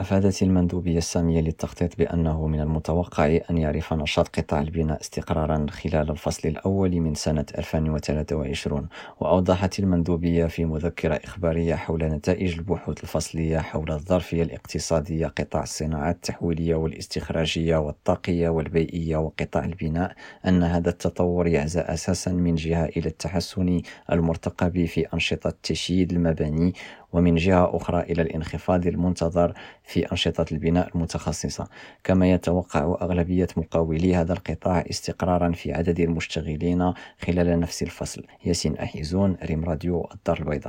أفادت المندوبية السامية للتخطيط بأنه من المتوقع أن يعرف نشاط قطاع البناء استقرارا خلال الفصل الأول من سنة 2023 وأوضحت المندوبية في مذكرة إخبارية حول نتائج البحوث الفصلية حول الظرفية الاقتصادية قطاع الصناعات التحويلية والاستخراجية والطاقية والبيئية وقطاع البناء أن هذا التطور يعزى أساسا من جهة إلى التحسن المرتقب في أنشطة تشييد المباني ومن جهة أخرى إلى الانخفاض المنتظر في أنشطة البناء المتخصصة. كما يتوقع أغلبية مقاولي هذا القطاع استقرارا في عدد المشتغلين خلال نفس الفصل. ياسين أحيزون ريم راديو الدار البيضاء.